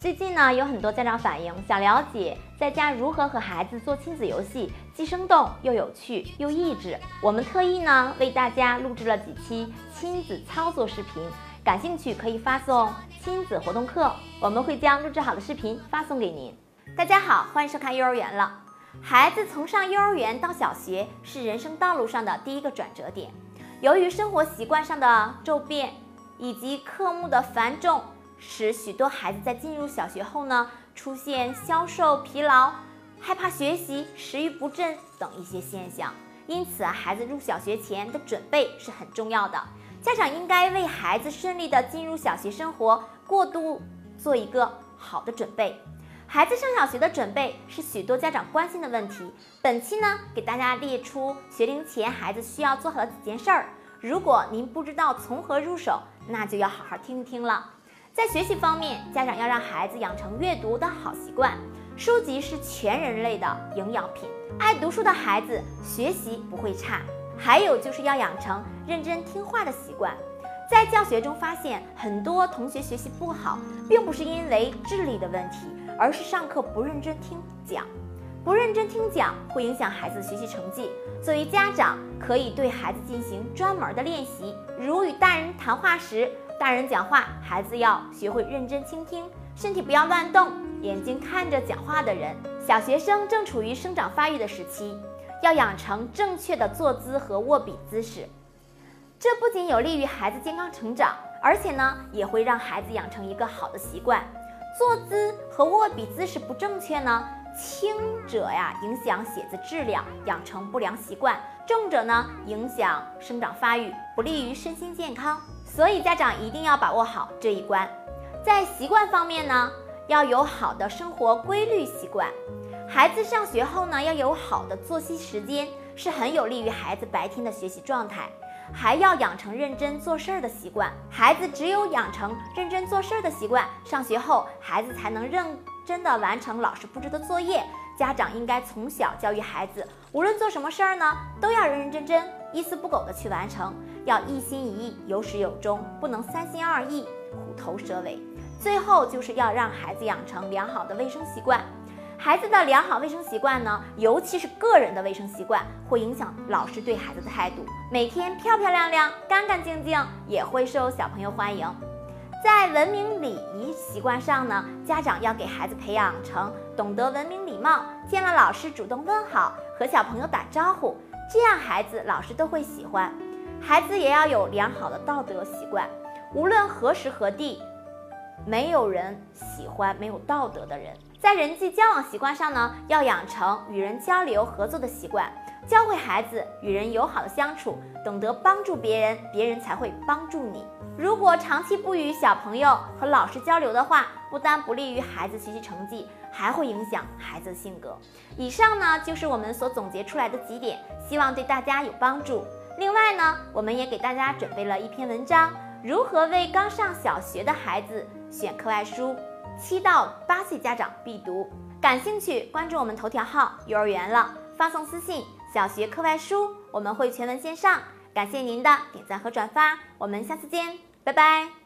最近呢，有很多家长反映想了解在家如何和孩子做亲子游戏，既生动又有趣又益智。我们特意呢为大家录制了几期亲子操作视频，感兴趣可以发送“亲子活动课”，我们会将录制好的视频发送给您。大家好，欢迎收看幼儿园了。孩子从上幼儿园到小学是人生道路上的第一个转折点，由于生活习惯上的骤变以及科目的繁重。使许多孩子在进入小学后呢，出现消瘦、疲劳、害怕学习、食欲不振等一些现象。因此啊，孩子入小学前的准备是很重要的。家长应该为孩子顺利的进入小学生活过渡做一个好的准备。孩子上小学的准备是许多家长关心的问题。本期呢，给大家列出学龄前孩子需要做好的几件事儿。如果您不知道从何入手，那就要好好听一听了。在学习方面，家长要让孩子养成阅读的好习惯。书籍是全人类的营养品，爱读书的孩子学习不会差。还有就是要养成认真听话的习惯。在教学中发现，很多同学学习不好，并不是因为智力的问题，而是上课不认真听讲。不认真听讲会影响孩子学习成绩。作为家长，可以对孩子进行专门的练习，如与大人谈话时。大人讲话，孩子要学会认真倾听，身体不要乱动，眼睛看着讲话的人。小学生正处于生长发育的时期，要养成正确的坐姿和握笔姿势。这不仅有利于孩子健康成长，而且呢，也会让孩子养成一个好的习惯。坐姿和握笔姿势不正确呢，轻者呀影响写字质量，养成不良习惯；重者呢影响生长发育，不利于身心健康。所以家长一定要把握好这一关，在习惯方面呢，要有好的生活规律习惯。孩子上学后呢，要有好的作息时间，是很有利于孩子白天的学习状态。还要养成认真做事儿的习惯。孩子只有养成认真做事儿的习惯，上学后孩子才能认真的完成老师布置的作业。家长应该从小教育孩子，无论做什么事儿呢，都要认认真真、一丝不苟的去完成。要一心一意、有始有终，不能三心二意、虎头蛇尾。最后就是要让孩子养成良好的卫生习惯。孩子的良好卫生习惯呢，尤其是个人的卫生习惯，会影响老师对孩子的态度。每天漂漂亮亮、干干净净，也会受小朋友欢迎。在文明礼仪习惯上呢，家长要给孩子培养成懂得文明礼貌，见了老师主动问好，和小朋友打招呼，这样孩子、老师都会喜欢。孩子也要有良好的道德习惯，无论何时何地，没有人喜欢没有道德的人。在人际交往习惯上呢，要养成与人交流合作的习惯，教会孩子与人友好的相处，懂得帮助别人，别人才会帮助你。如果长期不与小朋友和老师交流的话，不但不利于孩子学习成绩，还会影响孩子的性格。以上呢，就是我们所总结出来的几点，希望对大家有帮助。另外呢，我们也给大家准备了一篇文章，如何为刚上小学的孩子选课外书，七到八岁家长必读。感兴趣，关注我们头条号“幼儿园了”，发送私信“小学课外书”，我们会全文线上。感谢您的点赞和转发，我们下次见，拜拜。